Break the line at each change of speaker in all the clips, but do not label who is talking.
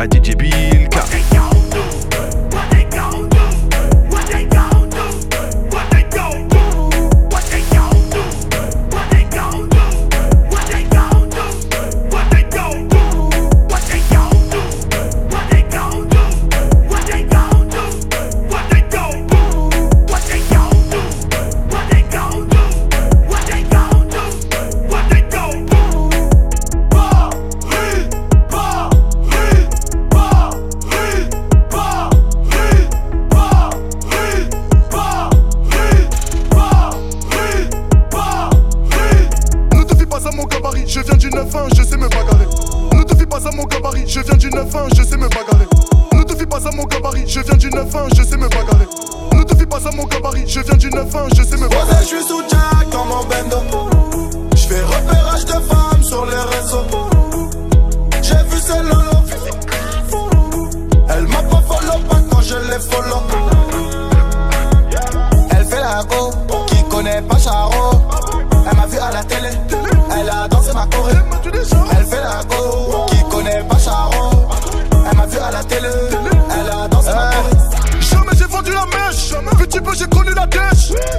à DJ Bill bagarrer. Ne te fie pas à mon gabarit, je viens du 9-1, je sais me
bagarrer. Ne te fie pas à mon gabarit, je viens du 9-1, je sais me bagarrer. Ne te fie pas à mon gabarit, je viens du 9-1, je sais me bagarrer. Je suis sous Jack
dans mon bendo. Je fais repérage de femmes sur les réseaux.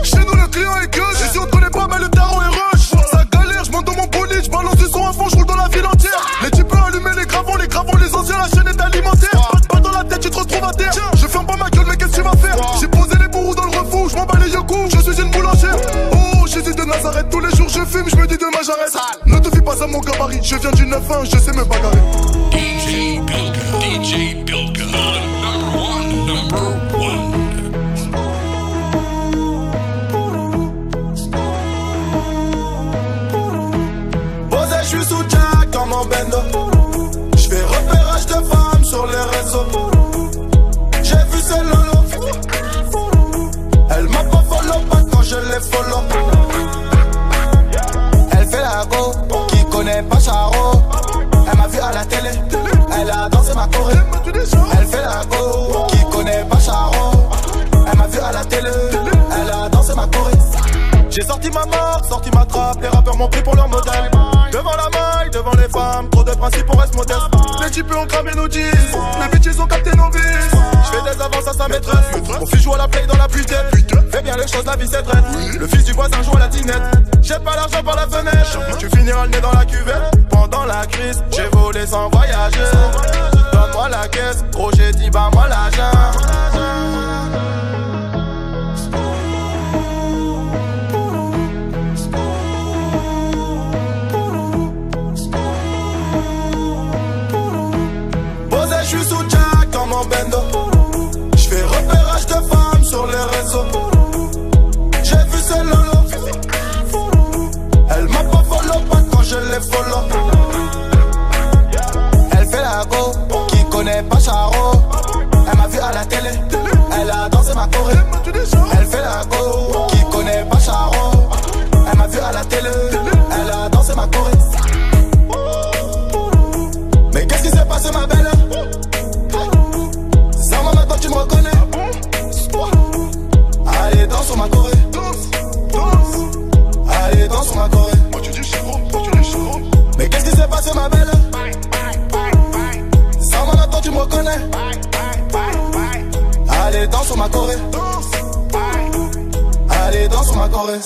Chez nous le client est gueule, et si on connaît pas, mais le tarot est rush. Ça galère, je monte dans mon bolide, je balance du son à fond, je roule dans la ville entière. Les types allumer les gravons, les gravons, les anciens, la chaîne est alimentaire. Pas dans la tête, tu te retrouves à terre. Je ferme pas ma gueule, mais qu'est-ce que tu vas faire? J'ai posé les bourreaux dans le refou, je m'en bats les yeux je suis une boulangère. Oh, Jésus de Nazareth, tous les jours je fume, je me dis demain j'arrête. Ne te fie pas à mon gabarit, je viens du 9-1, je sais me bagarrer.
Elle fait la go, qui connaît pas Charo. Elle m'a vu à la télé, elle a dansé ma choré. J'ai sorti ma marque, sorti ma trappe, les rappeurs m'ont pris pour leur modèle. Devant la maille, devant les femmes, trop de principes, on reste modeste. Les types ont cramé nos jeans, les bitches ont capté nos vies. J'fais des avances à sa maîtresse, mon fils joue à la play dans la putain. Fais bien les choses, la vie c'est. Le fils du voisin joue à la tinette. Jette pas l'argent par la fenêtre, tu finiras le nez dans la cuvette. Pendant la crise, j'ai volé sans voyager. Donne-moi la caisse, gros j'ai dit bah moi l'argent. je suis sous Jack dans mon bendo. Elle m'a vu à la télé, elle a dansé ma choré. Elle fait la go, qui connaît pas Charo. Elle m'a vu à la télé, elle a dansé ma choré. Mais qu'est-ce qui s'est passé ma belle? Tu me reconnais Allez, danse sur ma corée. Allez, danse sur ma
chéro.
Mais qu'est-ce qui s'est passé ma belle? Danse sur ma corée. Allez, danse sur ma corée.